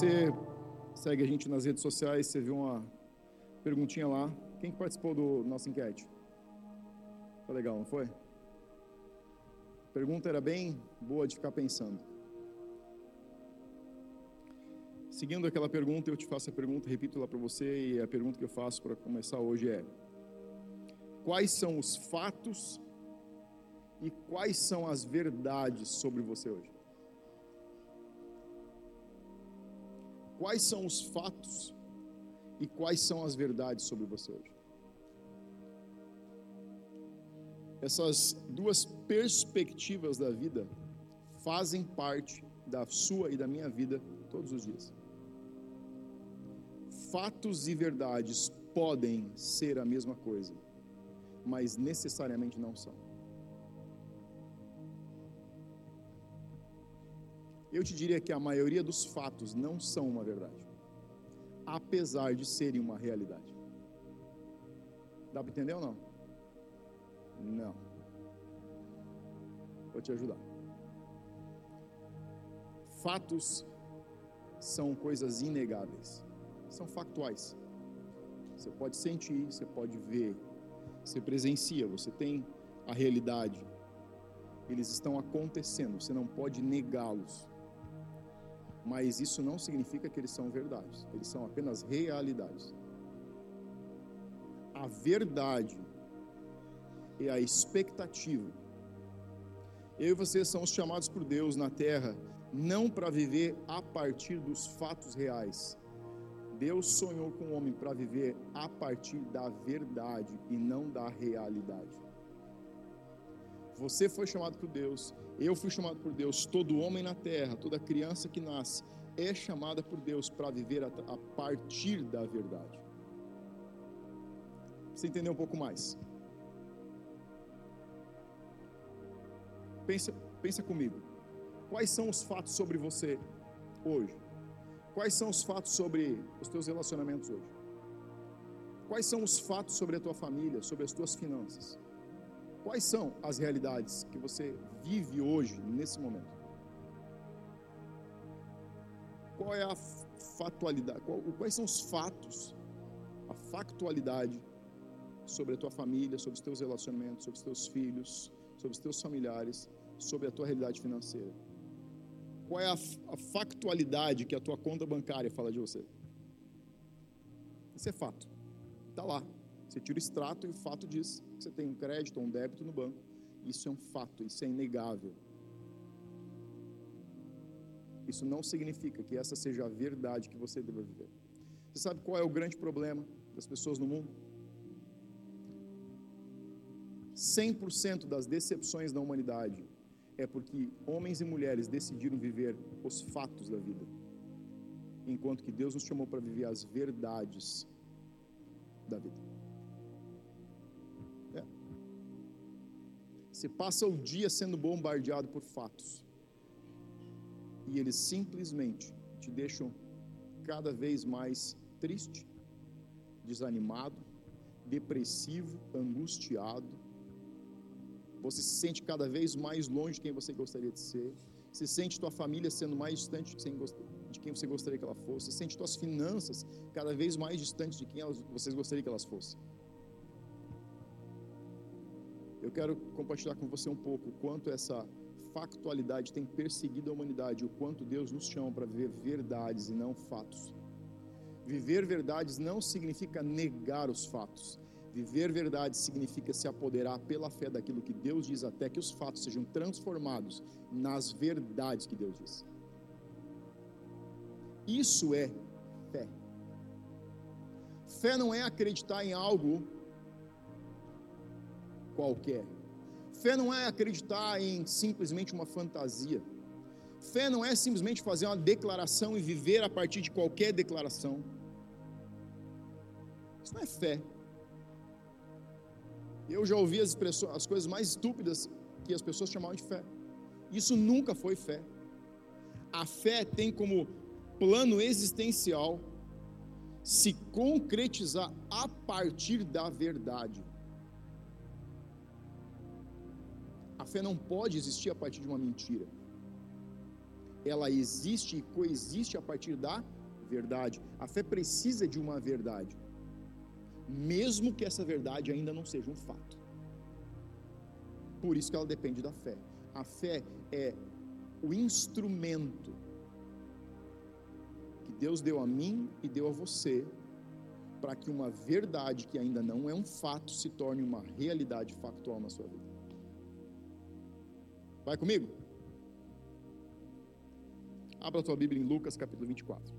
você segue a gente nas redes sociais, você viu uma perguntinha lá. Quem participou do nossa enquete? Foi legal, não foi? A pergunta era bem boa de ficar pensando. Seguindo aquela pergunta, eu te faço a pergunta, repito lá para você, e a pergunta que eu faço para começar hoje é: Quais são os fatos e quais são as verdades sobre você hoje? Quais são os fatos e quais são as verdades sobre você hoje? Essas duas perspectivas da vida fazem parte da sua e da minha vida todos os dias. Fatos e verdades podem ser a mesma coisa, mas necessariamente não são. Eu te diria que a maioria dos fatos não são uma verdade, apesar de serem uma realidade. Dá para entender ou não? Não. Vou te ajudar. Fatos são coisas inegáveis, são factuais. Você pode sentir, você pode ver, você presencia, você tem a realidade. Eles estão acontecendo, você não pode negá-los mas isso não significa que eles são verdades, eles são apenas realidades. A verdade e a expectativa. Eu e você somos chamados por Deus na terra não para viver a partir dos fatos reais. Deus sonhou com o homem para viver a partir da verdade e não da realidade. Você foi chamado por Deus, eu fui chamado por Deus. Todo homem na terra, toda criança que nasce, é chamada por Deus para viver a, a partir da verdade. Você entender um pouco mais? Pensa, pensa comigo. Quais são os fatos sobre você hoje? Quais são os fatos sobre os teus relacionamentos hoje? Quais são os fatos sobre a tua família, sobre as tuas finanças? Quais são as realidades que você vive hoje, nesse momento? Qual é a factualidade? Quais são os fatos, a factualidade sobre a tua família, sobre os teus relacionamentos, sobre os teus filhos, sobre os teus familiares, sobre a tua realidade financeira? Qual é a, a factualidade que a tua conta bancária fala de você? Isso é fato. Está lá. Você tira o extrato e o fato diz que você tem um crédito ou um débito no banco. Isso é um fato, isso é inegável. Isso não significa que essa seja a verdade que você deva viver. Você sabe qual é o grande problema das pessoas no mundo? 100% das decepções da humanidade é porque homens e mulheres decidiram viver os fatos da vida, enquanto que Deus nos chamou para viver as verdades da vida. Você passa o dia sendo bombardeado por fatos. E eles simplesmente te deixam cada vez mais triste, desanimado, depressivo, angustiado. Você se sente cada vez mais longe de quem você gostaria de ser. Você sente tua família sendo mais distante de quem você gostaria que ela fosse. Você sente tuas finanças cada vez mais distantes de quem vocês gostariam que elas fossem. Eu quero compartilhar com você um pouco o quanto essa factualidade tem perseguido a humanidade, o quanto Deus nos chama para viver verdades e não fatos. Viver verdades não significa negar os fatos. Viver verdades significa se apoderar pela fé daquilo que Deus diz, até que os fatos sejam transformados nas verdades que Deus diz. Isso é fé. Fé não é acreditar em algo qualquer. Fé não é acreditar em simplesmente uma fantasia. Fé não é simplesmente fazer uma declaração e viver a partir de qualquer declaração. Isso não é fé. Eu já ouvi as, as coisas mais estúpidas que as pessoas chamavam de fé. Isso nunca foi fé. A fé tem como plano existencial se concretizar a partir da verdade. A fé não pode existir a partir de uma mentira. ela existe e coexiste a partir da verdade. A fé precisa de uma verdade, mesmo que essa verdade ainda não seja um fato. Por isso que ela depende da fé. A fé é o instrumento que Deus deu a mim e deu a você para que uma verdade que ainda não é um fato se torne uma realidade factual na sua vida. Vai comigo? Abra a tua Bíblia em Lucas capítulo 24.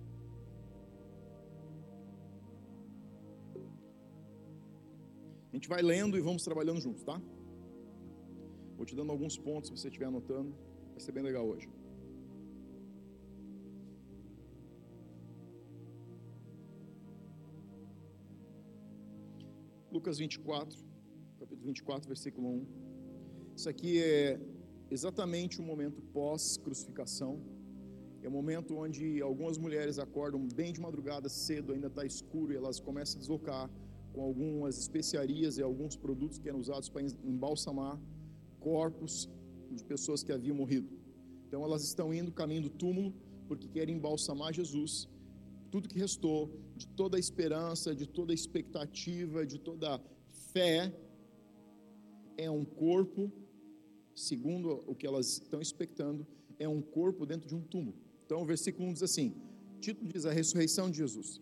A gente vai lendo e vamos trabalhando juntos, tá? Vou te dando alguns pontos se você estiver anotando. Vai ser bem legal hoje. Lucas 24, capítulo 24, versículo 1. Isso aqui é exatamente o momento pós-crucificação. É o momento onde algumas mulheres acordam bem de madrugada, cedo, ainda está escuro, e elas começam a deslocar com algumas especiarias e alguns produtos que eram usados para embalsamar corpos de pessoas que haviam morrido. Então elas estão indo caminho do túmulo porque querem embalsamar Jesus tudo que restou, de toda a esperança, de toda a expectativa, de toda a fé, é um corpo, segundo o que elas estão expectando, é um corpo dentro de um túmulo. Então o versículo 1 diz assim: título diz a ressurreição de Jesus.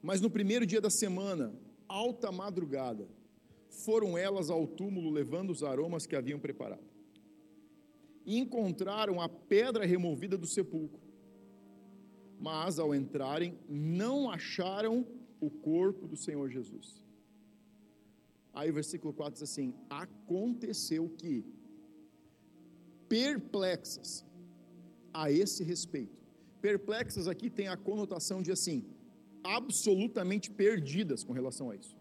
Mas no primeiro dia da semana, alta madrugada, foram elas ao túmulo levando os aromas que haviam preparado. E encontraram a pedra removida do sepulcro mas ao entrarem não acharam o corpo do Senhor Jesus. Aí o versículo 4 diz assim: Aconteceu que, perplexas a esse respeito, perplexas aqui tem a conotação de assim, absolutamente perdidas com relação a isso.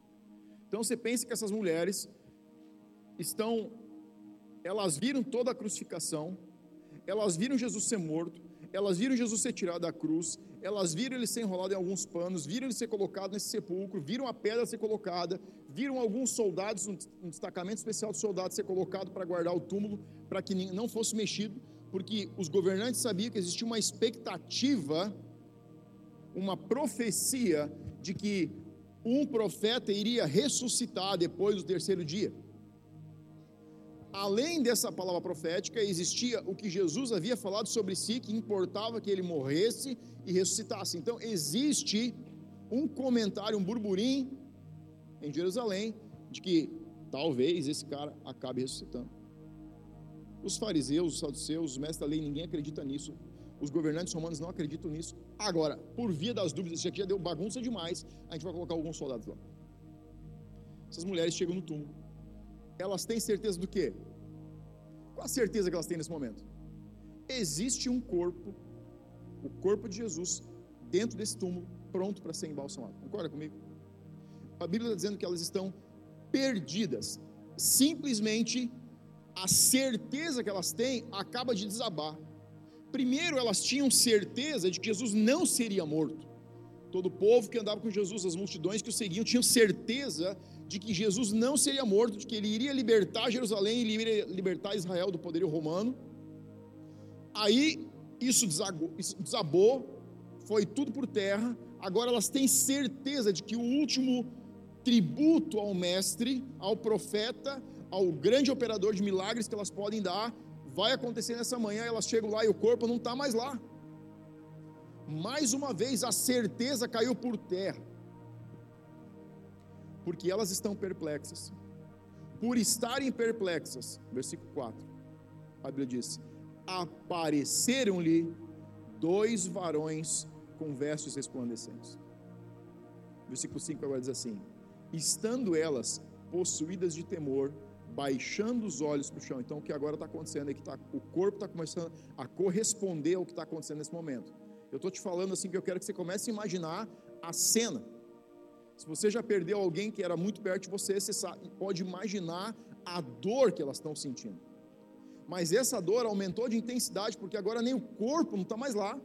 Então você pensa que essas mulheres estão, elas viram toda a crucificação, elas viram Jesus ser morto, elas viram Jesus ser tirado da cruz, elas viram ele ser enrolado em alguns panos, viram ele ser colocado nesse sepulcro, viram a pedra ser colocada, viram alguns soldados, um destacamento especial de soldados ser colocado para guardar o túmulo, para que não fosse mexido, porque os governantes sabiam que existia uma expectativa, uma profecia de que um profeta iria ressuscitar depois do terceiro dia além dessa palavra profética, existia o que Jesus havia falado sobre si, que importava que ele morresse e ressuscitasse. Então, existe um comentário, um burburinho em Jerusalém, de que talvez esse cara acabe ressuscitando. Os fariseus, os saduceus, os mestres da lei, ninguém acredita nisso. Os governantes romanos não acreditam nisso. Agora, por via das dúvidas, isso aqui já deu bagunça demais, a gente vai colocar alguns soldados lá. Essas mulheres chegam no túmulo elas têm certeza do quê? Qual a certeza que elas têm nesse momento? Existe um corpo, o corpo de Jesus, dentro desse túmulo, pronto para ser embalsamado. Concorda comigo? A Bíblia está dizendo que elas estão perdidas. Simplesmente a certeza que elas têm acaba de desabar. Primeiro, elas tinham certeza de que Jesus não seria morto. Todo o povo que andava com Jesus, as multidões que o seguiam, tinham certeza de que Jesus não seria morto, de que ele iria libertar Jerusalém, iria libertar Israel do poderio romano. Aí isso desabou, foi tudo por terra. Agora elas têm certeza de que o último tributo ao mestre, ao profeta, ao grande operador de milagres que elas podem dar, vai acontecer nessa manhã. Elas chegam lá e o corpo não está mais lá. Mais uma vez a certeza caiu por terra porque elas estão perplexas. Por estarem perplexas, versículo 4, a Bíblia diz: apareceram-lhe dois varões com vestes resplandecentes. Versículo 5 agora diz assim: estando elas possuídas de temor, baixando os olhos para o chão. Então, o que agora está acontecendo é que tá, o corpo está começando a corresponder ao que está acontecendo nesse momento. Eu estou te falando assim que eu quero que você comece a imaginar a cena. Se você já perdeu alguém que era muito perto de você, você sabe, pode imaginar a dor que elas estão sentindo. Mas essa dor aumentou de intensidade porque agora nem o corpo não está mais lá.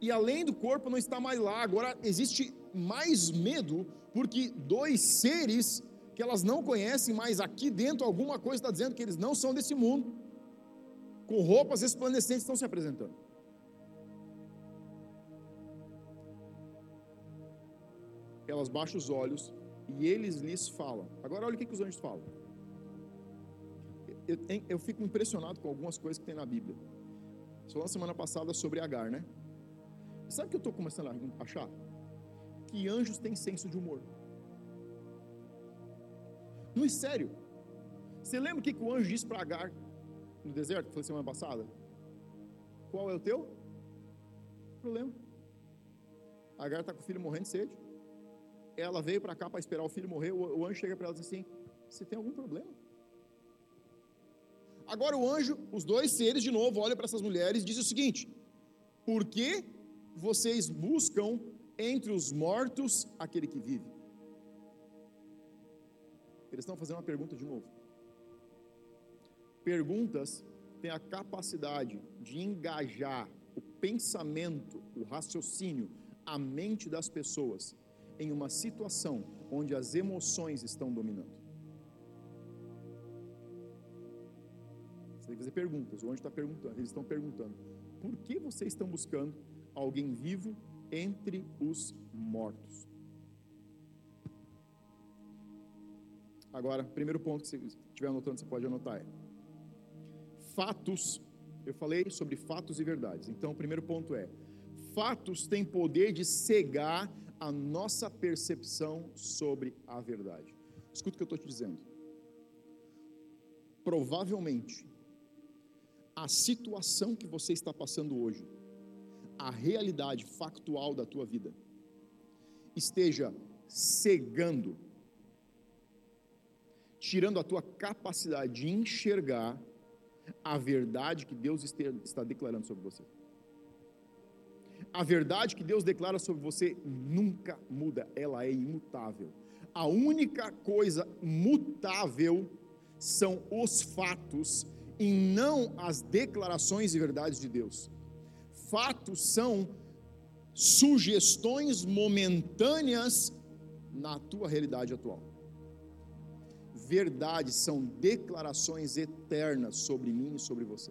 E além do corpo não está mais lá, agora existe mais medo porque dois seres que elas não conhecem, mas aqui dentro alguma coisa está dizendo que eles não são desse mundo, com roupas resplandecentes estão se apresentando. Elas baixam os olhos e eles lhes falam. Agora olha o que, que os anjos falam. Eu, eu, eu, fico impressionado com algumas coisas que tem na Bíblia. Só na semana passada sobre Agar, né? Sabe o que eu estou começando a achar? Que anjos têm senso de humor. Não é sério. Você lembra o que, o anjo disse para Agar no deserto, que foi semana passada? Qual é o teu problema? Agar está com o filho morrendo de sede. Ela veio para cá para esperar o filho morrer. O, anjo chega para ela e diz assim: Você tem algum problema? Agora o anjo, os dois seres de novo, olham para essas mulheres e dizem o seguinte: Por que vocês buscam entre os mortos aquele que vive? Eles estão fazendo uma pergunta de novo. Perguntas têm a capacidade de engajar o pensamento, o raciocínio, a mente das pessoas em uma situação onde as emoções estão dominando. Você tem que fazer perguntas. O anjo está perguntando, eles estão perguntando: por que vocês estão buscando alguém vivo entre os mortos? Agora, primeiro ponto que você estiver anotando, você pode anotar é fatos. Eu falei sobre fatos e verdades. Então, o primeiro ponto é fatos têm poder de cegar a nossa percepção sobre a verdade. Escuta o que eu estou te dizendo. Provavelmente, a situação que você está passando hoje, a realidade factual da tua vida, esteja cegando, tirando a tua capacidade de enxergar a verdade que Deus está declarando sobre você a verdade que Deus declara sobre você nunca muda, ela é imutável. A única coisa mutável são os fatos e não as declarações e verdades de Deus. Fatos são sugestões momentâneas na tua realidade atual. Verdades são declarações eternas sobre mim e sobre você.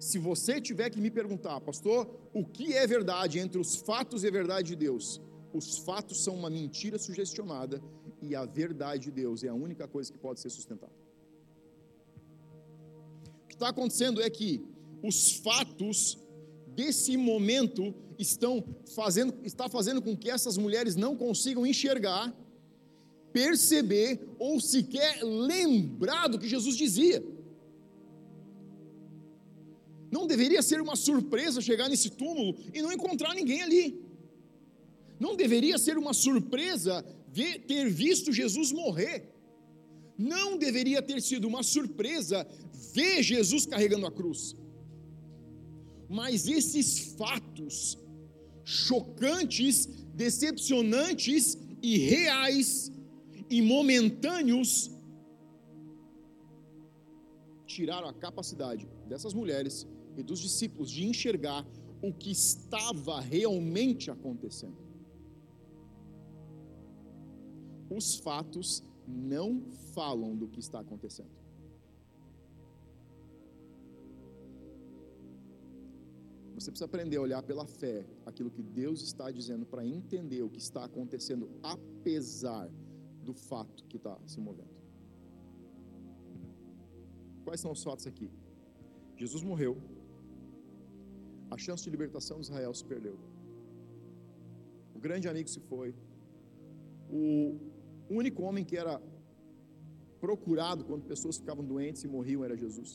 Se você tiver que me perguntar, pastor, o que é verdade entre os fatos e a verdade de Deus? Os fatos são uma mentira sugestionada e a verdade de Deus é a única coisa que pode ser sustentada. O que está acontecendo é que os fatos desse momento estão fazendo, está fazendo com que essas mulheres não consigam enxergar, perceber ou sequer lembrar do que Jesus dizia. Não deveria ser uma surpresa chegar nesse túmulo e não encontrar ninguém ali. Não deveria ser uma surpresa ver, ter visto Jesus morrer. Não deveria ter sido uma surpresa ver Jesus carregando a cruz. Mas esses fatos chocantes, decepcionantes e reais e momentâneos tiraram a capacidade dessas mulheres e dos discípulos de enxergar o que estava realmente acontecendo. Os fatos não falam do que está acontecendo. Você precisa aprender a olhar pela fé aquilo que Deus está dizendo para entender o que está acontecendo, apesar do fato que está se movendo. Quais são os fatos aqui? Jesus morreu, a chance de libertação de Israel se perdeu. O grande amigo se foi. O único homem que era procurado quando pessoas ficavam doentes e morriam era Jesus.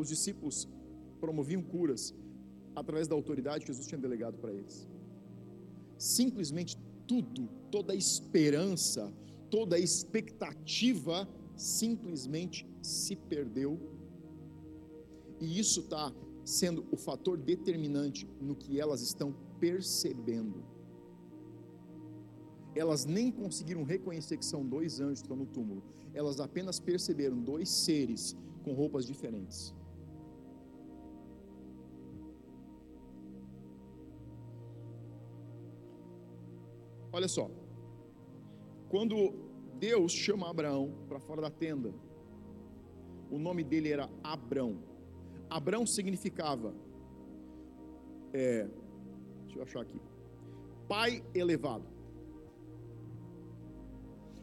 Os discípulos promoviam curas através da autoridade que Jesus tinha delegado para eles. Simplesmente tudo, toda esperança, toda expectativa simplesmente se perdeu. E isso está sendo o fator determinante no que elas estão percebendo. Elas nem conseguiram reconhecer que são dois anjos que estão no túmulo, elas apenas perceberam dois seres com roupas diferentes. Olha só, quando Deus chama Abraão para fora da tenda, o nome dele era Abrão Abrão significava, é, deixa eu achar aqui, pai elevado.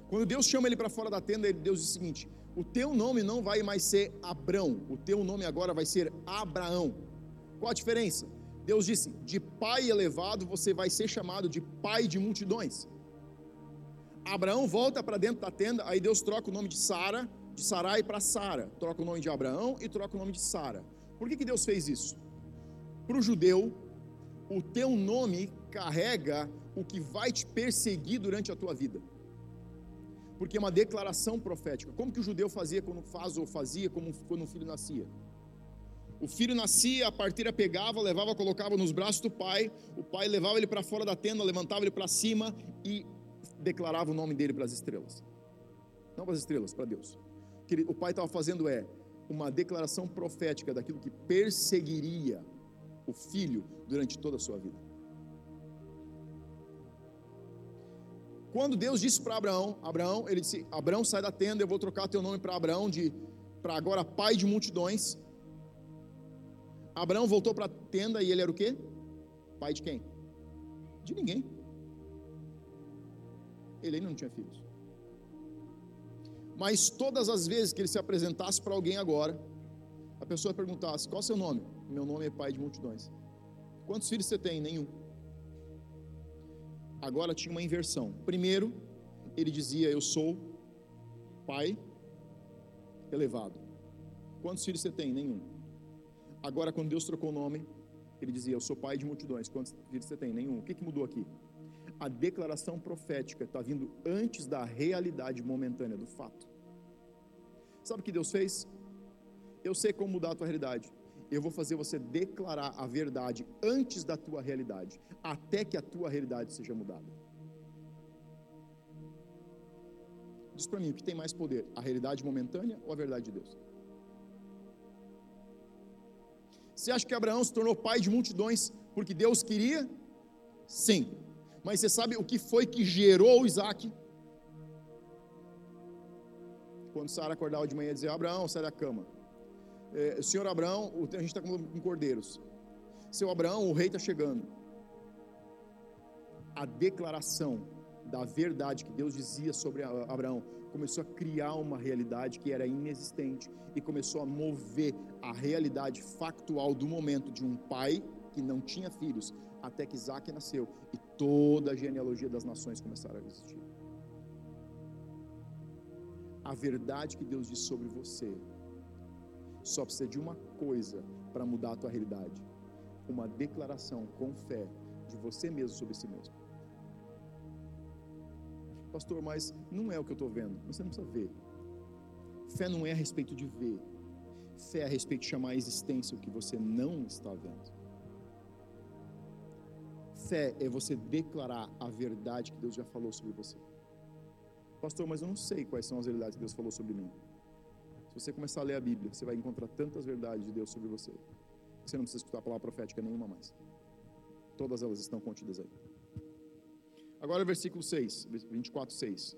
Quando Deus chama ele para fora da tenda, Deus diz o seguinte: o teu nome não vai mais ser Abrão, o teu nome agora vai ser Abraão. Qual a diferença? Deus disse: de pai elevado você vai ser chamado de pai de multidões. Abraão volta para dentro da tenda, aí Deus troca o nome de Sara, de Sarai para Sara, troca o nome de Abraão e troca o nome de Sara. Por que, que Deus fez isso? Para o judeu, o teu nome carrega o que vai te perseguir durante a tua vida porque é uma declaração profética. Como que o judeu fazia quando faz ou fazia como quando um filho nascia? O filho nascia, a parteira pegava, levava, colocava nos braços do pai, o pai levava ele para fora da tenda, levantava ele para cima e declarava o nome dele para as estrelas. Não para as estrelas, para Deus. O que o pai estava fazendo é uma declaração profética daquilo que perseguiria o filho durante toda a sua vida. Quando Deus disse para Abraão, Abraão, ele disse: Abraão, sai da tenda, eu vou trocar teu nome para Abraão de para agora pai de multidões. Abraão voltou para a tenda e ele era o quê? Pai de quem? De ninguém. Ele ainda não tinha filhos. Mas todas as vezes que ele se apresentasse para alguém agora, a pessoa perguntasse: Qual é o seu nome? Meu nome é pai de multidões. Quantos filhos você tem? Nenhum agora tinha uma inversão. Primeiro, ele dizia: Eu sou pai elevado. Quantos filhos você tem? Nenhum. Agora, quando Deus trocou o nome, ele dizia: Eu sou pai de multidões. Quantos filhos você tem? Nenhum. O que, que mudou aqui? A declaração profética está vindo antes da realidade momentânea do fato. Sabe o que Deus fez? Eu sei como mudar a tua realidade eu vou fazer você declarar a verdade antes da tua realidade, até que a tua realidade seja mudada. Diz para mim, o que tem mais poder, a realidade momentânea ou a verdade de Deus? Você acha que Abraão se tornou pai de multidões porque Deus queria? Sim. Mas você sabe o que foi que gerou Isaac? Quando Sara acordava de manhã e dizia: Abraão, sai da cama é, senhor Abraão, a gente está com, cordeiros. Seu Abraão, o rei está chegando. A declaração da verdade que Deus dizia sobre Abraão começou a criar uma realidade que era inexistente e começou a mover a realidade factual do momento de um pai que não tinha filhos, até que Isaac nasceu e toda a genealogia das nações começaram a existir. A verdade que Deus diz sobre você só precisa de uma coisa para mudar a tua realidade: uma declaração com fé de você mesmo sobre si mesmo. Pastor, mas não é o que eu estou vendo. Você não precisa ver. Fé não é a respeito de ver. Fé é a respeito de chamar a existência o que você não está vendo. Fé é você declarar a verdade que Deus já falou sobre você. Pastor, mas eu não sei quais são as verdades que Deus falou sobre mim. Se você começar a ler a Bíblia, você vai encontrar tantas verdades de Deus sobre você. Você não precisa escutar a palavra profética nenhuma mais. Todas elas estão contidas aí. Agora, versículo 6, 24, 6.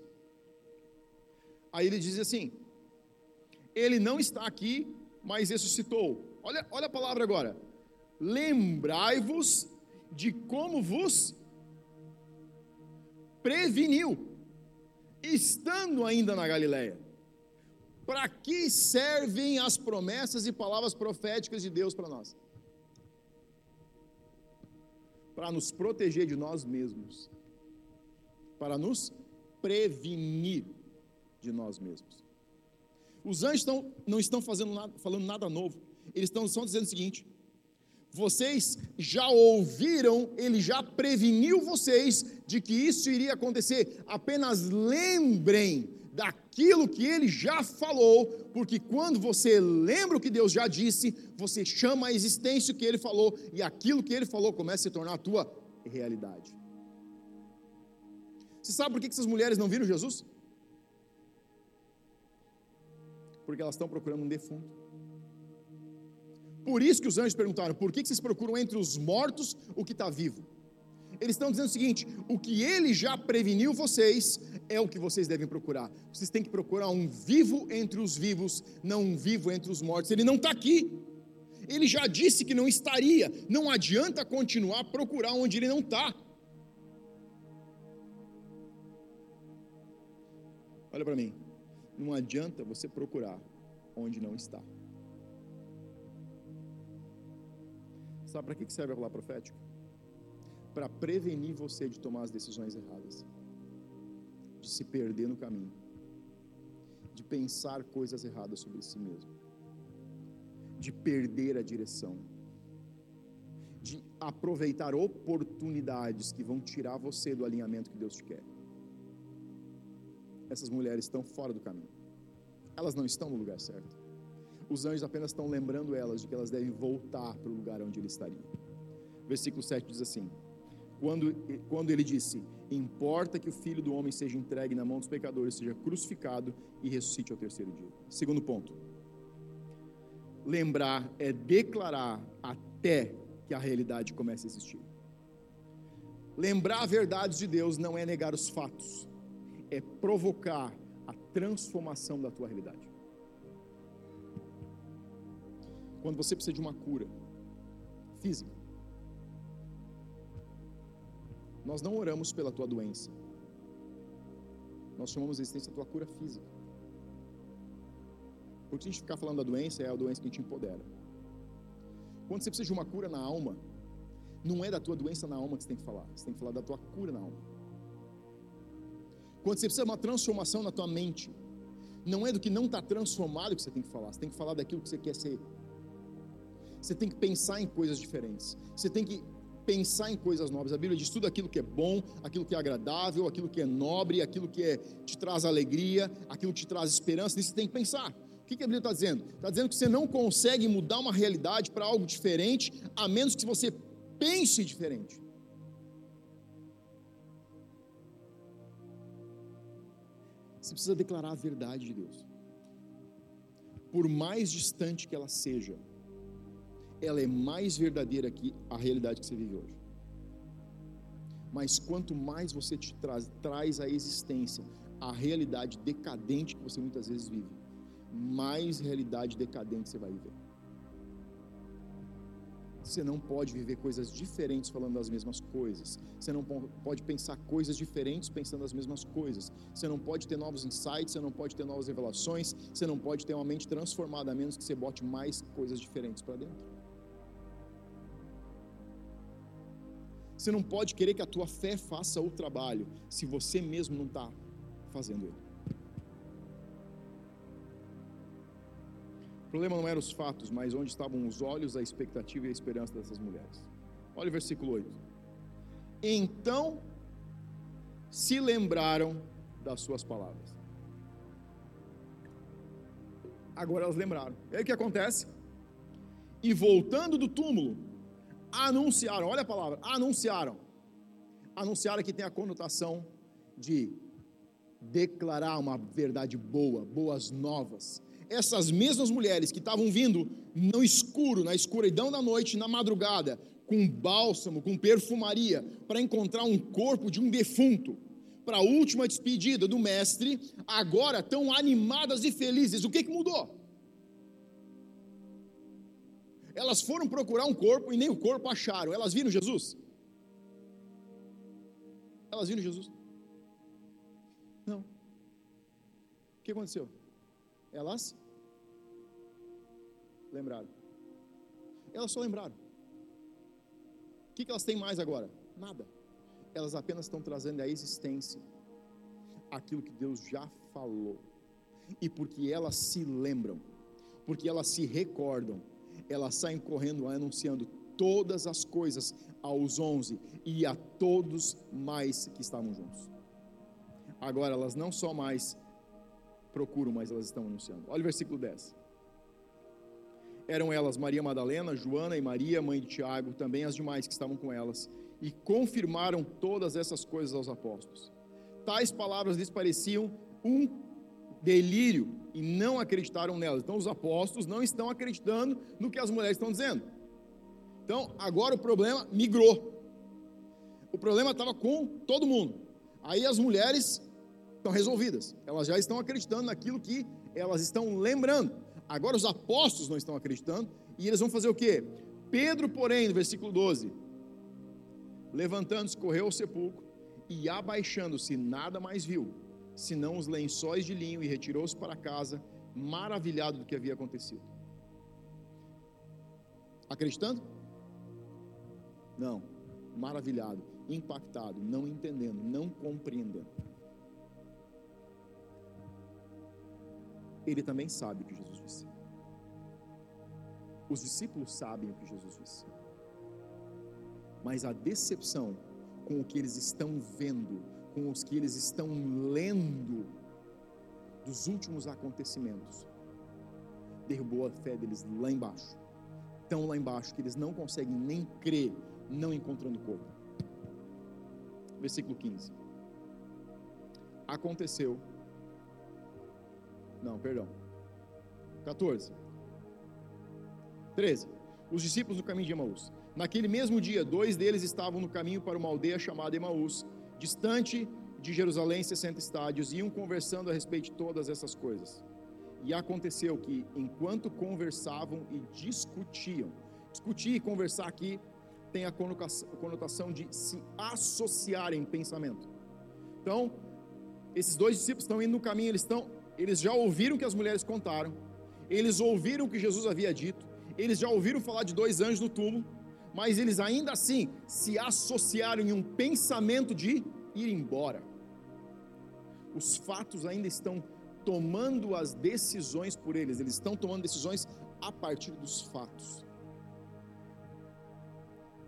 Aí ele diz assim: Ele não está aqui, mas ressuscitou. Olha, olha a palavra agora. Lembrai-vos de como vos preveniu, estando ainda na Galileia. Para que servem as promessas e palavras proféticas de Deus para nós? Para nos proteger de nós mesmos, para nos prevenir de nós mesmos. Os anjos estão, não estão fazendo nada, falando nada novo, eles estão só dizendo o seguinte: vocês já ouviram, ele já preveniu vocês de que isso iria acontecer, apenas lembrem daquilo que ele já falou, porque quando você lembra o que Deus já disse, você chama a existência o que ele falou, e aquilo que ele falou começa a se tornar a tua realidade. Você sabe por que essas mulheres não viram Jesus? Porque elas estão procurando um defunto. Por isso que os anjos perguntaram: por que vocês procuram entre os mortos o que está vivo? Eles estão dizendo o seguinte: o que ele já preveniu vocês é o que vocês devem procurar. Vocês têm que procurar um vivo entre os vivos, não um vivo entre os mortos. Ele não está aqui. Ele já disse que não estaria. Não adianta continuar procurar onde ele não está. Olha para mim. Não adianta você procurar onde não está. Sabe para que serve a palavra profética? Para prevenir você de tomar as decisões erradas, de se perder no caminho, de pensar coisas erradas sobre si mesmo, de perder a direção, de aproveitar oportunidades que vão tirar você do alinhamento que Deus te quer. Essas mulheres estão fora do caminho, elas não estão no lugar certo os anjos apenas estão lembrando elas de que elas devem voltar para o lugar onde ele estaria. Versículo 7 diz assim: quando, quando ele disse: Importa que o filho do homem seja entregue na mão dos pecadores, seja crucificado e ressuscite ao terceiro dia. Segundo ponto: lembrar é declarar até que a realidade comece a existir. Lembrar verdades de Deus não é negar os fatos, é provocar a transformação da tua realidade. quando você precisa de uma cura física. Nós não oramos pela tua doença. Nós chamamos a existência da tua cura física. Porque se a gente ficar falando da doença, é a doença que te empodera. Quando você precisa de uma cura na alma, não é da tua doença na alma que você tem que falar, você tem que falar da tua cura na alma. Quando você precisa de uma transformação na tua mente, não é do que não está transformado que você tem que falar, você tem que falar daquilo que você quer ser você tem que pensar em coisas diferentes. Você tem que pensar em coisas novas. A Bíblia diz tudo aquilo que é bom, aquilo que é agradável, aquilo que é nobre, aquilo que é, te traz alegria, aquilo que te traz esperança. Nisso você tem que pensar. O que a Bíblia está dizendo? Está dizendo que você não consegue mudar uma realidade para algo diferente, a menos que você pense diferente. Você precisa declarar a verdade de Deus. Por mais distante que ela seja, ela é mais verdadeira que a realidade que você vive hoje. Mas quanto mais você te traz, traz à existência a realidade decadente que você muitas vezes vive, mais realidade decadente você vai viver. Você não pode viver coisas diferentes falando as mesmas coisas. Você não pode pensar coisas diferentes pensando as mesmas coisas. Você não pode ter novos insights, você não pode ter novas revelações, você não pode ter uma mente transformada a menos que você bote mais coisas diferentes para dentro. Você não pode querer que a tua fé faça o trabalho se você mesmo não está fazendo ele. Problema não eram os fatos, mas onde estavam os olhos, a expectativa e a esperança dessas mulheres. Olha o versículo 8. Então se lembraram das suas palavras. Agora elas lembraram. E aí o que acontece? E voltando do túmulo, anunciaram, olha a palavra, anunciaram. Anunciaram que tem a conotação de declarar uma verdade boa, boas novas. Essas mesmas mulheres que estavam vindo no escuro, na escuridão da noite, na madrugada, com bálsamo, com perfumaria, para encontrar um corpo de um defunto, para a última despedida do mestre, agora estão animadas e felizes. O que, que mudou? Elas foram procurar um corpo e nem o corpo acharam. Elas viram Jesus? Elas viram Jesus? Não. O que aconteceu? Elas lembraram. Elas só lembraram. O que elas têm mais agora? Nada. Elas apenas estão trazendo à existência aquilo que Deus já falou. E porque elas se lembram, porque elas se recordam, elas saem correndo anunciando todas as coisas aos onze e a todos mais que estavam juntos. Agora elas não só mais procuram, mas elas estão anunciando. Olha o versículo 10. Eram elas Maria Madalena, Joana e Maria, mãe de Tiago, também as demais que estavam com elas, e confirmaram todas essas coisas aos apóstolos. Tais palavras lhes pareciam um delírio e não acreditaram nelas. Então os apóstolos não estão acreditando no que as mulheres estão dizendo. Então agora o problema migrou. O problema estava com todo mundo. Aí as mulheres estão resolvidas. Elas já estão acreditando naquilo que elas estão lembrando. Agora os apóstolos não estão acreditando e eles vão fazer o quê? Pedro, porém, no versículo 12, levantando-se, correu ao sepulcro e abaixando-se, nada mais viu senão os lençóis de linho, e retirou-se para casa, maravilhado do que havia acontecido. Acreditando? Não, maravilhado, impactado, não entendendo, não compreendendo. Ele também sabe o que Jesus disse. Os discípulos sabem o que Jesus disse. Mas a decepção com o que eles estão vendo, com os que eles estão lendo dos últimos acontecimentos, derrubou a fé deles lá embaixo. Tão lá embaixo que eles não conseguem nem crer, não encontrando corpo. Versículo 15. Aconteceu. Não, perdão. 14. 13. Os discípulos no caminho de Emaús. Naquele mesmo dia, dois deles estavam no caminho para uma aldeia chamada Emaús, distante de Jerusalém, 60 estádios, e iam conversando a respeito de todas essas coisas. E aconteceu que, enquanto conversavam e discutiam, discutir e conversar aqui tem a conotação de se associar em pensamento. Então, esses dois discípulos estão indo no caminho, eles estão, eles já ouviram o que as mulheres contaram, eles ouviram o que Jesus havia dito, eles já ouviram falar de dois anjos no túmulo, mas eles ainda assim se associaram em um pensamento de ir embora. Os fatos ainda estão tomando as decisões por eles, eles estão tomando decisões a partir dos fatos.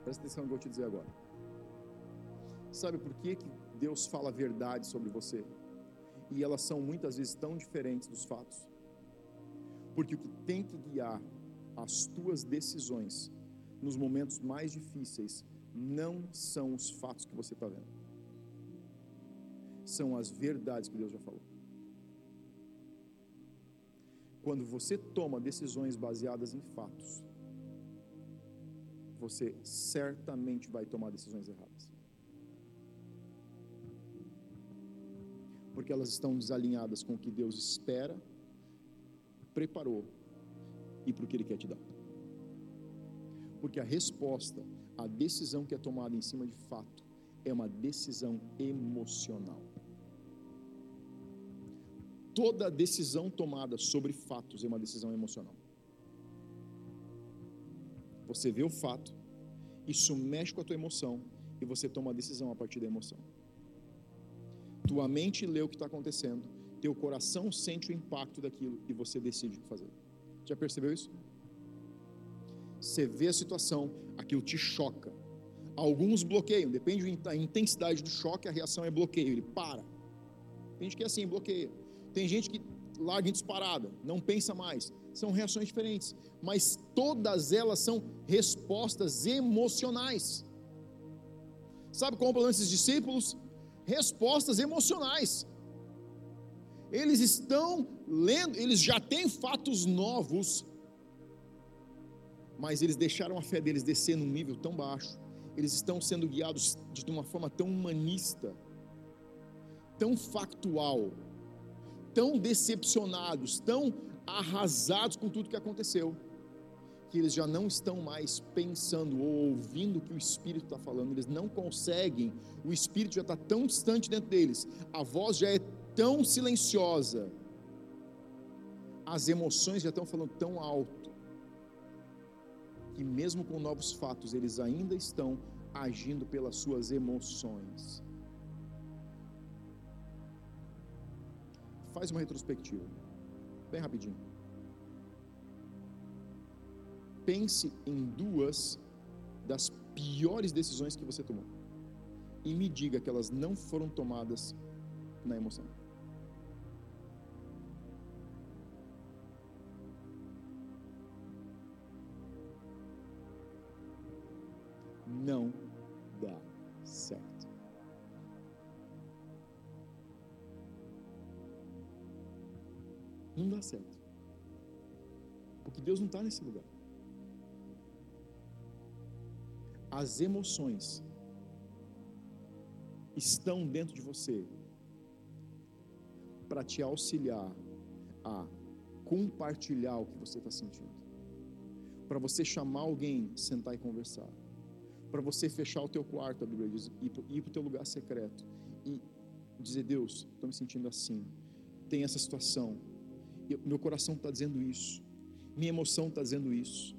Presta atenção no que eu vou te dizer agora. Sabe por que, que Deus fala a verdade sobre você? E elas são muitas vezes tão diferentes dos fatos. Porque o que tem que guiar as tuas decisões nos momentos mais difíceis não são os fatos que você está vendo, são as verdades que Deus já falou. Quando você toma decisões baseadas em fatos, você certamente vai tomar decisões erradas. Porque elas estão desalinhadas com o que Deus espera, preparou e para o que Ele quer te dar. Porque a resposta, a decisão que é tomada em cima de fato, é uma decisão emocional. Toda decisão tomada sobre fatos é uma decisão emocional. Você vê o fato, isso mexe com a tua emoção e você toma uma decisão a partir da emoção. Tua mente lê o que está acontecendo, teu coração sente o impacto daquilo e você decide o que fazer. Já percebeu isso? Você vê a situação, aquilo te choca. Alguns bloqueiam, depende da intensidade do choque, a reação é bloqueio, ele para. Tem gente que é assim, bloqueia. Tem gente que larga em disparada, não pensa mais. São reações diferentes, mas todas elas são respostas emocionais. Sabe como problema esses discípulos? Respostas emocionais. Eles estão lendo, eles já têm fatos novos mas eles deixaram a fé deles descer num nível tão baixo, eles estão sendo guiados de uma forma tão humanista, tão factual, tão decepcionados, tão arrasados com tudo que aconteceu, eles já não estão mais pensando ou ouvindo o que o Espírito está falando, eles não conseguem, o Espírito já está tão distante dentro deles, a voz já é tão silenciosa, as emoções já estão falando tão alto, que, mesmo com novos fatos, eles ainda estão agindo pelas suas emoções. Faz uma retrospectiva, bem rapidinho. Pense em duas das piores decisões que você tomou e me diga que elas não foram tomadas na emoção. não dá certo. Não dá certo. Porque Deus não está nesse lugar. As emoções estão dentro de você para te auxiliar a compartilhar o que você está sentindo. Para você chamar alguém, sentar e conversar. Para você fechar o teu quarto, a Bíblia diz, ir para o teu lugar secreto e Dizer, Deus, estou me sentindo assim, tem essa situação, meu coração está dizendo isso, minha emoção está dizendo isso,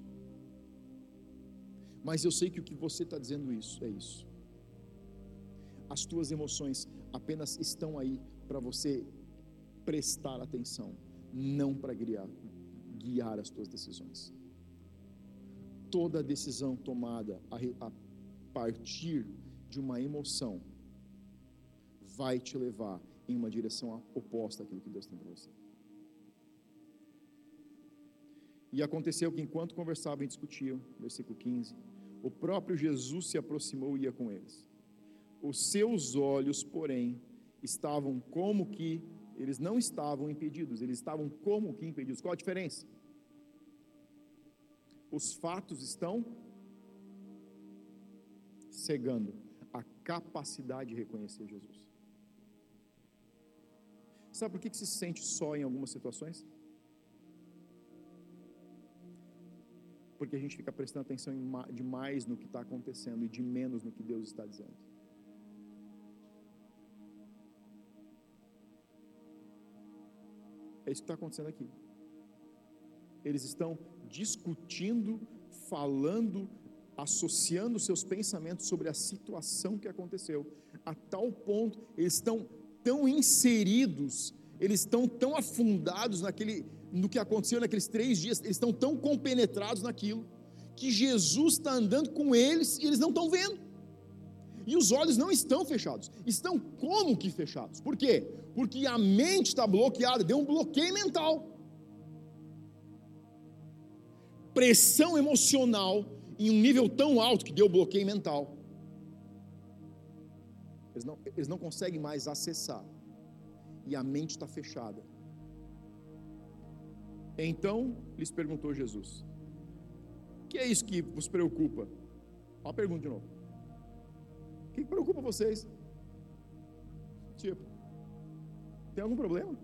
mas eu sei que o que você está dizendo isso é isso. As tuas emoções apenas estão aí para você prestar atenção, não para guiar, guiar as tuas decisões. Toda decisão tomada a, a partir de uma emoção vai te levar em uma direção oposta àquilo que Deus tem para você. E aconteceu que enquanto conversavam e discutiam, versículo 15, o próprio Jesus se aproximou e ia com eles. Os seus olhos, porém, estavam como que eles não estavam impedidos, eles estavam como que impedidos. Qual a diferença? Os fatos estão cegando a capacidade de reconhecer Jesus. Sabe por que, que se sente só em algumas situações? Porque a gente fica prestando atenção demais no que está acontecendo e de menos no que Deus está dizendo. É isso que está acontecendo aqui. Eles estão discutindo, falando, associando seus pensamentos sobre a situação que aconteceu, a tal ponto eles estão tão inseridos, eles estão tão afundados naquele no que aconteceu naqueles três dias, eles estão tão compenetrados naquilo, que Jesus está andando com eles e eles não estão vendo. E os olhos não estão fechados, estão como que fechados? Por quê? Porque a mente está bloqueada, deu um bloqueio mental. Pressão emocional em um nível tão alto que deu bloqueio mental. Eles não, eles não conseguem mais acessar. E a mente está fechada. Então lhes perguntou Jesus: O que é isso que vos preocupa? Olha a pergunta de novo. O que preocupa vocês? Tipo, tem algum problema?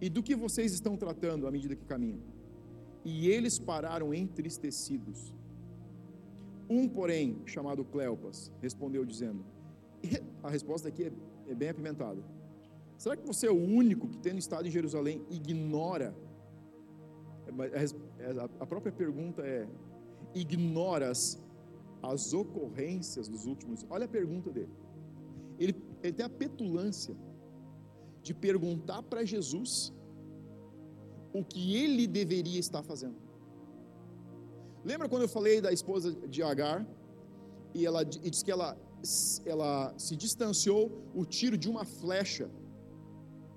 E do que vocês estão tratando à medida que caminham? E eles pararam entristecidos. Um, porém, chamado Cleopas, respondeu dizendo: A resposta aqui é, é bem apimentada. Será que você é o único que, tendo estado em Jerusalém, ignora? É, é, a própria pergunta é: ignoras as ocorrências dos últimos? Olha a pergunta dele. Ele, ele tem a petulância de perguntar para Jesus o que ele deveria estar fazendo. Lembra quando eu falei da esposa de Agar e ela e disse que ela, ela se distanciou o tiro de uma flecha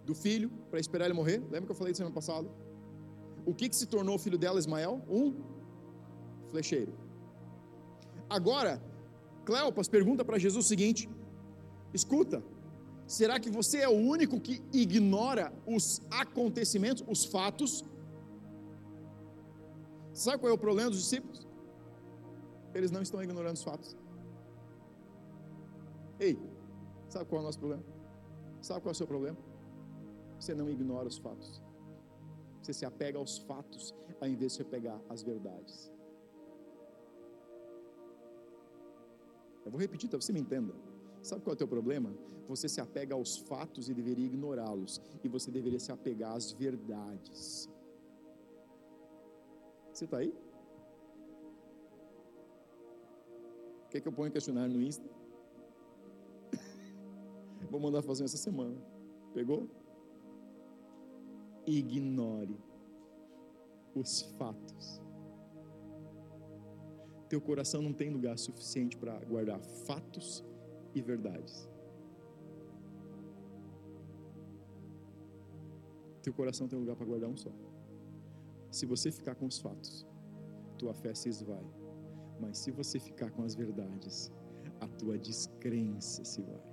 do filho para esperar ele morrer. Lembra que eu falei isso ano passado? O que, que se tornou o filho dela, Ismael? Um flecheiro. Agora, Cleopas pergunta para Jesus o seguinte: escuta, será que você é o único que ignora os acontecimentos, os fatos? Sabe qual é o problema dos discípulos? Eles não estão ignorando os fatos. Ei, sabe qual é o nosso problema? Sabe qual é o seu problema? Você não ignora os fatos. Você se apega aos fatos, ao invés de se apegar às verdades. Eu vou repetir para você me entenda. Sabe qual é o teu problema? Você se apega aos fatos e deveria ignorá-los. E você deveria se apegar às verdades. Você está aí? Quer que eu ponha questionário no Insta? Vou mandar fazer essa semana. Pegou? ignore os fatos. Teu coração não tem lugar suficiente para guardar fatos e verdades. Teu coração tem lugar para guardar um só. Se você ficar com os fatos, tua fé se esvai. Mas se você ficar com as verdades, a tua descrença se vai.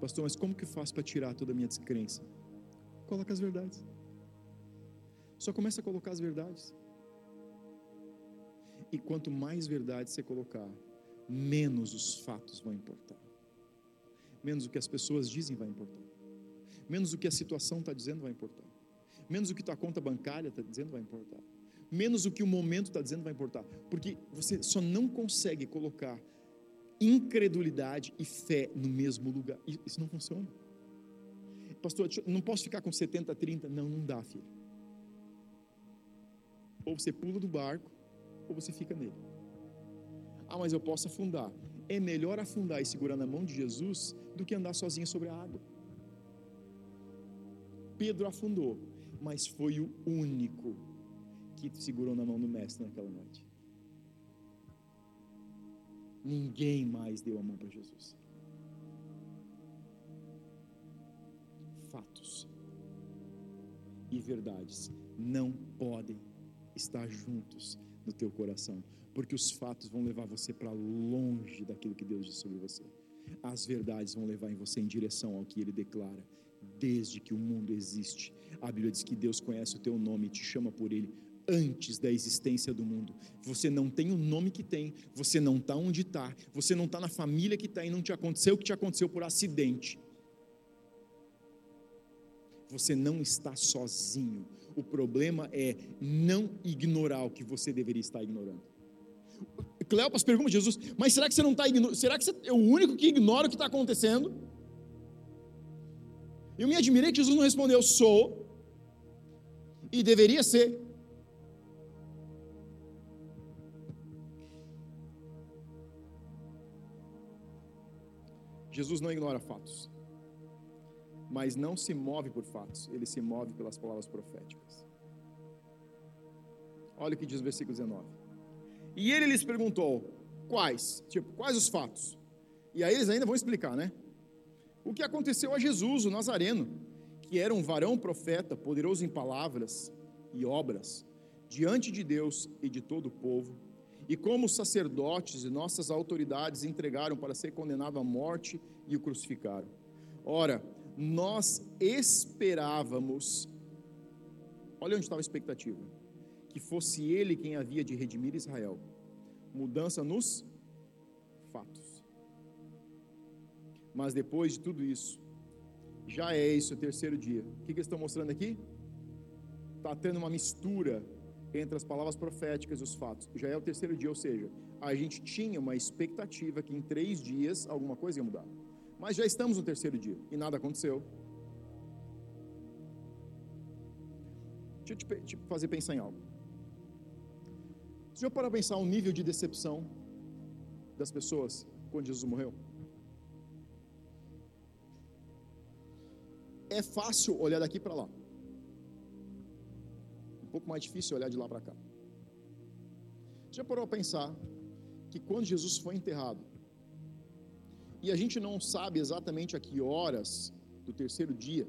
Pastor, mas como que eu faço para tirar toda a minha descrença? Coloca as verdades. Só começa a colocar as verdades. E quanto mais verdades você colocar, menos os fatos vão importar. Menos o que as pessoas dizem vai importar. Menos o que a situação está dizendo vai importar. Menos o que tua conta bancária está dizendo vai importar. menos o que o momento está dizendo vai importar. Porque você só não consegue colocar incredulidade e fé no mesmo lugar. Isso não funciona. Pastor, não posso ficar com 70, 30. Não, não dá, filho. Ou você pula do barco, ou você fica nele. Ah, mas eu posso afundar. É melhor afundar e segurar na mão de Jesus do que andar sozinho sobre a água. Pedro afundou, mas foi o único que segurou na mão do mestre naquela noite. Ninguém mais deu a mão para Jesus. Fatos e verdades não podem estar juntos no teu coração, porque os fatos vão levar você para longe daquilo que Deus diz sobre você. As verdades vão levar em você em direção ao que ele declara desde que o mundo existe. A Bíblia diz que Deus conhece o teu nome e te chama por ele antes da existência do mundo. Você não tem o nome que tem, você não está onde está, você não está na família que está e não te aconteceu o que te aconteceu por acidente. Você não está sozinho. O problema é não ignorar o que você deveria estar ignorando. Cleopas pergunta a Jesus, mas será que você não está ignorando? Será que você é o único que ignora o que está acontecendo? Eu me admirei que Jesus não respondeu, sou, e deveria ser. Jesus não ignora fatos, mas não se move por fatos, ele se move pelas palavras proféticas. Olha o que diz o versículo 19. E ele lhes perguntou: quais? Tipo, quais os fatos? E aí eles ainda vão explicar, né? O que aconteceu a Jesus, o Nazareno, que era um varão profeta, poderoso em palavras e obras, diante de Deus e de todo o povo e como os sacerdotes e nossas autoridades entregaram para ser condenado à morte e o crucificaram. Ora, nós esperávamos, olha onde estava a expectativa, que fosse ele quem havia de redimir Israel. Mudança nos fatos. Mas depois de tudo isso, já é esse o terceiro dia. O que, que eles estão mostrando aqui? Está tendo uma mistura entre as palavras proféticas e os fatos. Já é o terceiro dia, ou seja, a gente tinha uma expectativa que em três dias alguma coisa ia mudar. Mas já estamos no terceiro dia e nada aconteceu. Deixa eu te, te fazer pensar em algo. Você já parou para pensar o nível de decepção das pessoas quando Jesus morreu? É fácil olhar daqui para lá pouco mais difícil olhar de lá para cá. Já parou a pensar que quando Jesus foi enterrado, e a gente não sabe exatamente a que horas do terceiro dia,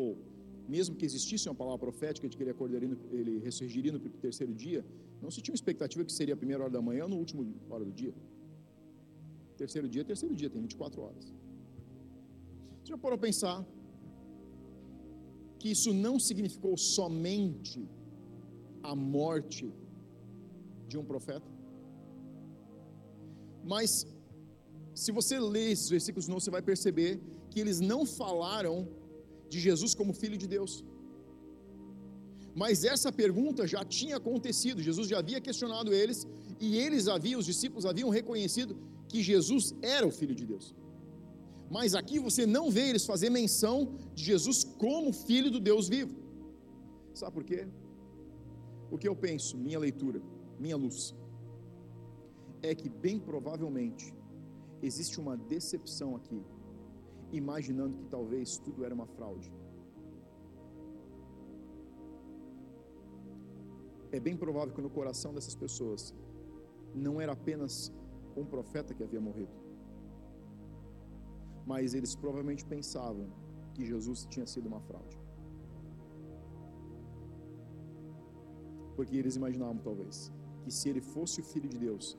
ou mesmo que existisse uma palavra profética de que ele acordaria, ele ressurgiria no terceiro dia, não se tinha uma expectativa que seria a primeira hora da manhã ou no último hora do dia. Terceiro dia, terceiro dia, tem 24 horas. Você já parou a pensar que isso não significou somente a morte de um profeta. Mas, se você ler esses versículos não, você vai perceber que eles não falaram de Jesus como filho de Deus. Mas essa pergunta já tinha acontecido, Jesus já havia questionado eles, e eles haviam, os discípulos haviam reconhecido que Jesus era o filho de Deus. Mas aqui você não vê eles fazer menção de Jesus como filho do Deus vivo. Sabe por quê? O que eu penso, minha leitura, minha luz, é que bem provavelmente existe uma decepção aqui, imaginando que talvez tudo era uma fraude. É bem provável que no coração dessas pessoas não era apenas um profeta que havia morrido mas eles provavelmente pensavam que Jesus tinha sido uma fraude. Porque eles imaginavam, talvez, que se ele fosse o filho de Deus,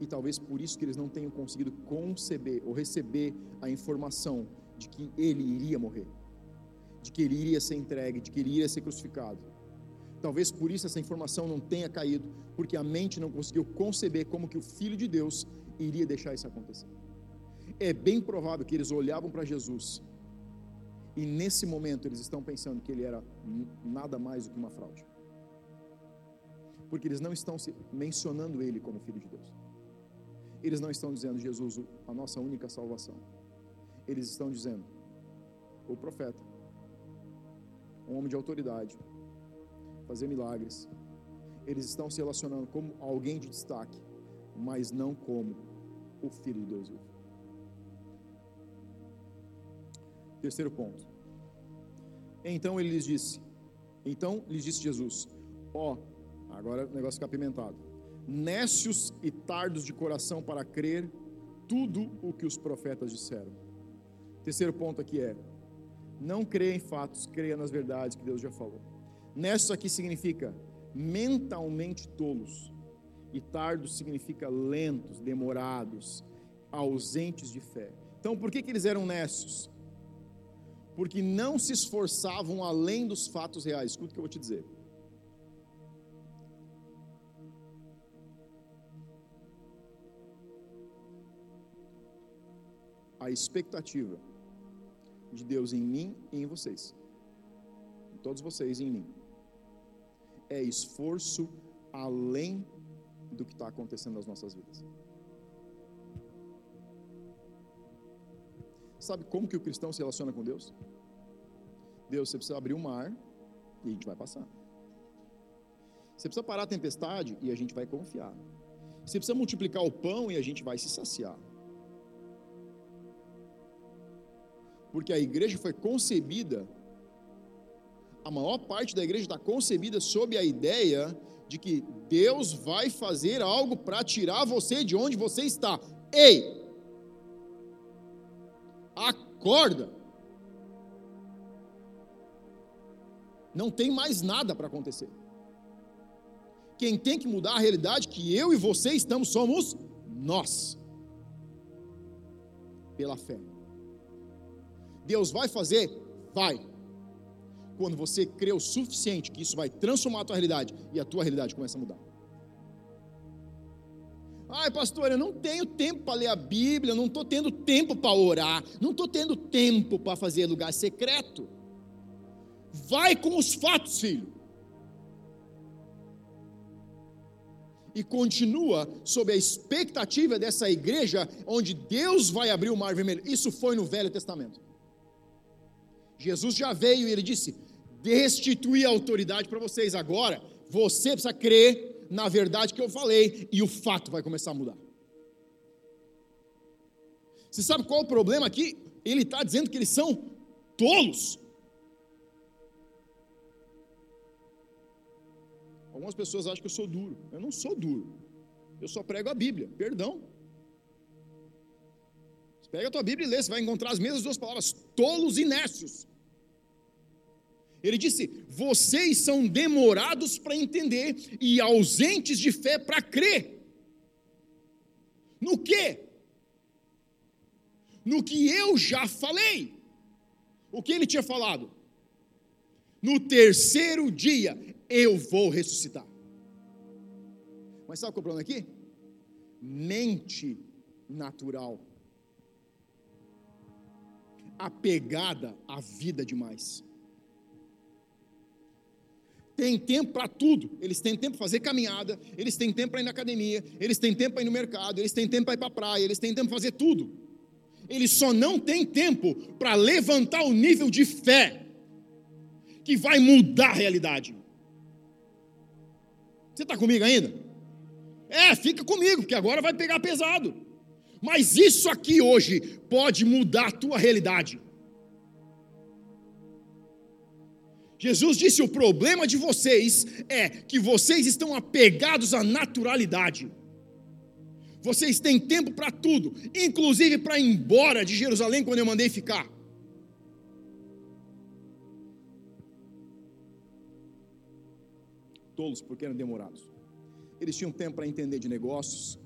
e talvez por isso que eles não tenham conseguido conceber ou receber a informação de que ele iria morrer, de que ele iria ser entregue, de que ele iria ser crucificado. Talvez por isso essa informação não tenha caído, porque a mente não conseguiu conceber como que o filho de Deus iria deixar isso acontecer é bem provável que eles olhavam para Jesus e nesse momento eles estão pensando que ele era nada mais do que uma fraude. Porque eles não estão mencionando ele como filho de Deus. Eles não estão dizendo Jesus, a nossa única salvação. Eles estão dizendo o profeta, um homem de autoridade, fazer milagres. Eles estão se relacionando como alguém de destaque, mas não como o filho de Deus vivo. Terceiro ponto. Então ele lhes disse: Então lhes disse Jesus: Ó, oh, agora o negócio fica apimentado. Nécios e tardos de coração para crer tudo o que os profetas disseram. Terceiro ponto aqui é: não creia em fatos, creia nas verdades que Deus já falou. Nécios aqui significa mentalmente tolos, e tardos significa lentos, demorados, ausentes de fé. Então, por que, que eles eram nécios? Porque não se esforçavam além dos fatos reais. Escuta o que eu vou te dizer. A expectativa de Deus em mim e em vocês, em todos vocês e em mim, é esforço além do que está acontecendo nas nossas vidas. Sabe como que o cristão se relaciona com Deus? Deus, você precisa abrir o mar e a gente vai passar. Você precisa parar a tempestade e a gente vai confiar. Você precisa multiplicar o pão e a gente vai se saciar. Porque a igreja foi concebida, a maior parte da igreja está concebida sob a ideia de que Deus vai fazer algo para tirar você de onde você está. Ei! Acorda! Não tem mais nada para acontecer. Quem tem que mudar a realidade que eu e você estamos somos nós. Pela fé. Deus vai fazer? Vai. Quando você crê o suficiente que isso vai transformar a tua realidade e a tua realidade começa a mudar. Ai, pastor, eu não tenho tempo para ler a Bíblia, não estou tendo tempo para orar, não estou tendo tempo para fazer lugar secreto. Vai com os fatos, filho. E continua sob a expectativa dessa igreja onde Deus vai abrir o mar vermelho. Isso foi no Velho Testamento. Jesus já veio e ele disse: Destituir a autoridade para vocês. Agora, você precisa crer na verdade que eu falei e o fato vai começar a mudar. Você sabe qual é o problema aqui? Ele está dizendo que eles são tolos. Algumas pessoas acham que eu sou duro. Eu não sou duro. Eu só prego a Bíblia. Perdão. Você pega a tua Bíblia e lê, você vai encontrar as mesmas duas palavras: tolos e nécios. Ele disse: vocês são demorados para entender e ausentes de fé para crer. No que? No que eu já falei. O que ele tinha falado? No terceiro dia eu vou ressuscitar. Mas sabe qual é o problema aqui? Mente natural. Apegada à vida demais. Tem tempo para tudo. Eles têm tempo para fazer caminhada, eles têm tempo para ir na academia, eles têm tempo para ir no mercado, eles têm tempo para ir para a praia, eles têm tempo para fazer tudo. Eles só não têm tempo para levantar o nível de fé que vai mudar a realidade. Você está comigo ainda? É, fica comigo, porque agora vai pegar pesado. Mas isso aqui hoje pode mudar a tua realidade. Jesus disse: o problema de vocês é que vocês estão apegados à naturalidade. Vocês têm tempo para tudo, inclusive para ir embora de Jerusalém quando eu mandei ficar. tolos porque eram demorados. Eles tinham tempo para entender de negócios,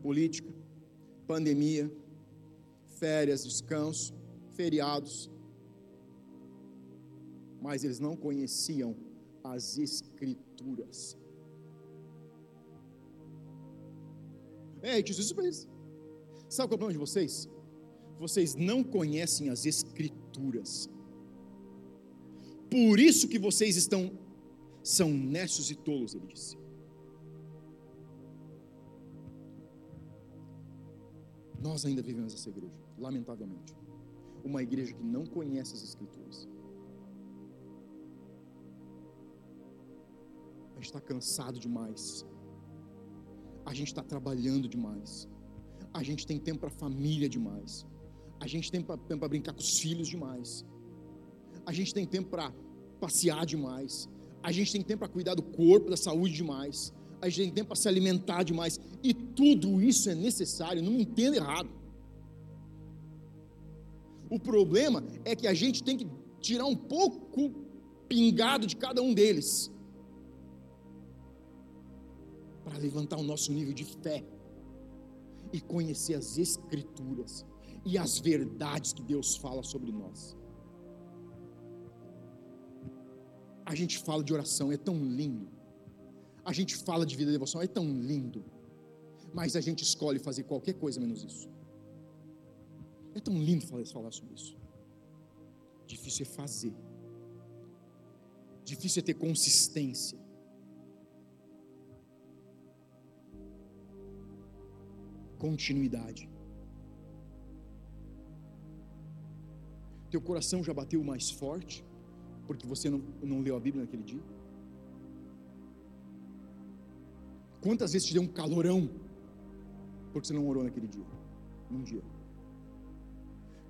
política, pandemia, férias, descanso, feriados, mas eles não conheciam as Escrituras. É, Jesus isso para eles. Sabe qual é o problema de vocês? Vocês não conhecem as Escrituras. Por isso que vocês estão são necios e tolos, ele disse. Nós ainda vivemos essa igreja, lamentavelmente. Uma igreja que não conhece as Escrituras. Gente está cansado demais. A gente está trabalhando demais. A gente tem tempo para família demais. A gente tem tempo para brincar com os filhos demais. A gente tem tempo para passear demais. A gente tem tempo para cuidar do corpo, da saúde demais. A gente tem tempo para se alimentar demais. E tudo isso é necessário, não me entenda errado. O problema é que a gente tem que tirar um pouco pingado de cada um deles para levantar o nosso nível de fé e conhecer as Escrituras e as verdades que Deus fala sobre nós. A gente fala de oração, é tão lindo. A gente fala de vida de devoção, é tão lindo. Mas a gente escolhe fazer qualquer coisa menos isso. É tão lindo falar sobre isso. Difícil é fazer. Difícil é ter consistência. Continuidade. Teu coração já bateu mais forte porque você não, não leu a Bíblia naquele dia? Quantas vezes te deu um calorão porque você não orou naquele dia? Num dia.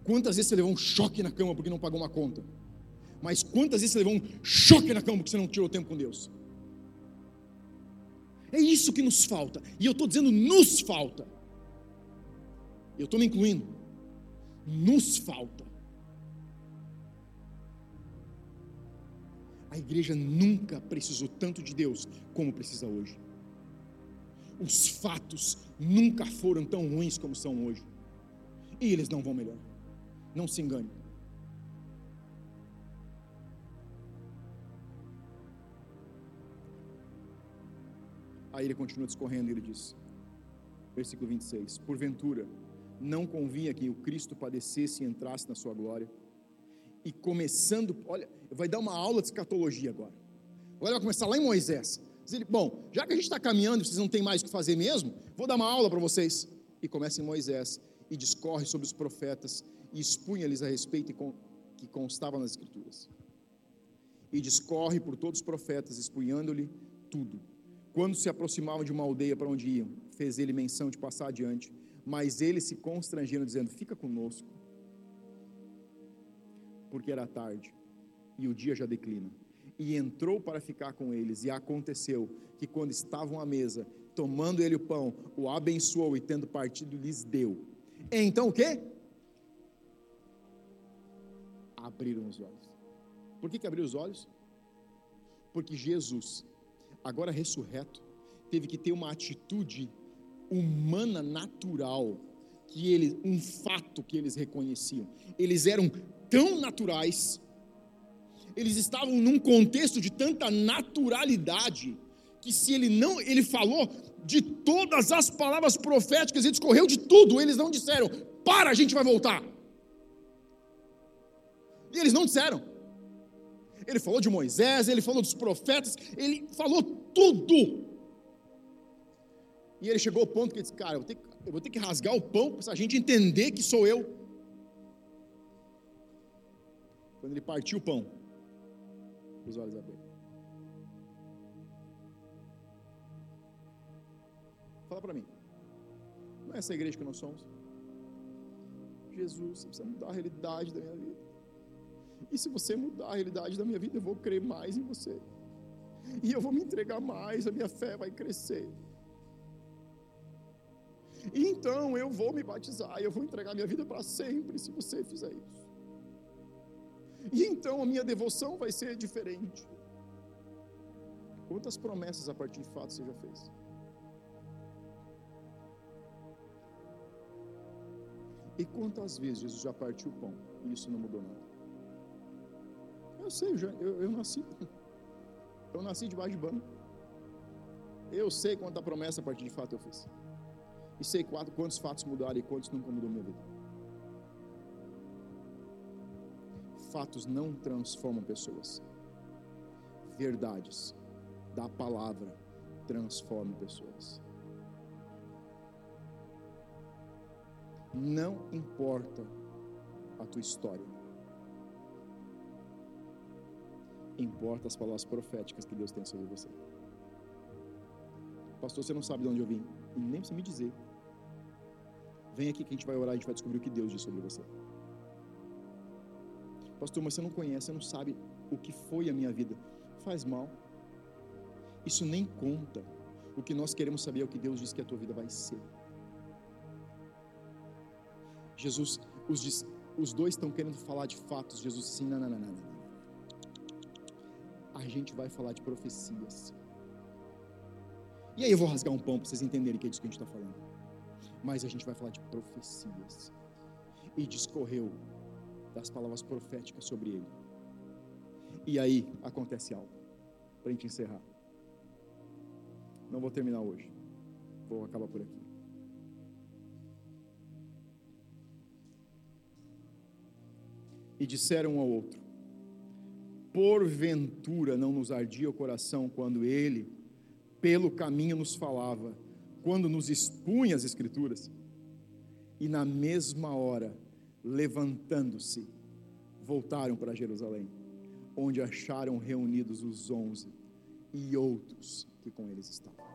Quantas vezes você levou um choque na cama porque não pagou uma conta? Mas quantas vezes você levou um choque na cama porque você não tirou tempo com Deus? É isso que nos falta. E eu estou dizendo nos falta. Eu estou me incluindo. Nos falta. A igreja nunca precisou tanto de Deus como precisa hoje. Os fatos nunca foram tão ruins como são hoje. E eles não vão melhor. Não se engane. Aí ele continua discorrendo e ele diz, versículo 26: Porventura, não convinha que o Cristo padecesse e entrasse na sua glória e começando, olha, vai dar uma aula de escatologia agora. Agora vai começar lá em Moisés. Ele, bom, já que a gente está caminhando, vocês não têm mais o que fazer mesmo, vou dar uma aula para vocês. E começa em Moisés e discorre sobre os profetas e expunha-lhes a respeito que constava nas Escrituras. E discorre por todos os profetas, expunhando-lhe tudo. Quando se aproximavam de uma aldeia para onde iam, fez ele menção de passar adiante, mas eles se constrangeram, dizendo: Fica conosco porque era tarde e o dia já declina. E entrou para ficar com eles, e aconteceu que quando estavam à mesa, tomando ele o pão, o abençoou e tendo partido lhes deu. Então o quê? Abriram os olhos. Por que, que abriu os olhos? Porque Jesus, agora ressurreto, teve que ter uma atitude humana natural que ele, um fato que eles reconheciam. Eles eram tão naturais, eles estavam num contexto de tanta naturalidade, que se ele não, ele falou de todas as palavras proféticas, ele discorreu de tudo, eles não disseram, para, a gente vai voltar. E eles não disseram. Ele falou de Moisés, ele falou dos profetas, ele falou tudo. E ele chegou ao ponto que ele disse: Cara, eu vou ter, eu vou ter que rasgar o pão para a gente entender que sou eu. Quando ele partiu o pão, os olhos abriram. Fala para mim. Não é essa igreja que nós somos? Jesus, você precisa mudar a realidade da minha vida. E se você mudar a realidade da minha vida, eu vou crer mais em você. E eu vou me entregar mais, a minha fé vai crescer. Então eu vou me batizar, eu vou entregar minha vida para sempre se você fizer isso. E então a minha devoção vai ser diferente. Quantas promessas a partir de fato você já fez? E quantas vezes Jesus já partiu o pão e isso não mudou nada? Eu sei, eu, eu, eu nasci. Eu nasci debaixo de banho. Eu sei quanta promessa a partir de fato eu fiz. E sei quantos fatos mudaram e quantos nunca mudou minha vida. fatos não transformam pessoas. Verdades da palavra transformam pessoas. Não importa a tua história. Importa as palavras proféticas que Deus tem sobre você. Pastor, você não sabe de onde eu vim. E nem precisa me dizer. Vem aqui que a gente vai orar, a gente vai descobrir o que Deus diz sobre você. Pastor, mas você não conhece, você não sabe o que foi a minha vida. Faz mal. Isso nem conta. O que nós queremos saber é o que Deus diz que a tua vida vai ser. Jesus, os, os dois estão querendo falar de fatos. Jesus disse não, não, não, não, não. A gente vai falar de profecias. E aí eu vou rasgar um pão para vocês entenderem que é disso que a gente está falando. Mas a gente vai falar de profecias. E discorreu das palavras proféticas sobre ele. E aí acontece algo. Para a gente encerrar. Não vou terminar hoje. Vou acabar por aqui. E disseram um ao outro: Porventura não nos ardia o coração quando ele, pelo caminho, nos falava, quando nos expunha as Escrituras? E na mesma hora, levantando-se, voltaram para Jerusalém, onde acharam reunidos os onze e outros que com eles estavam.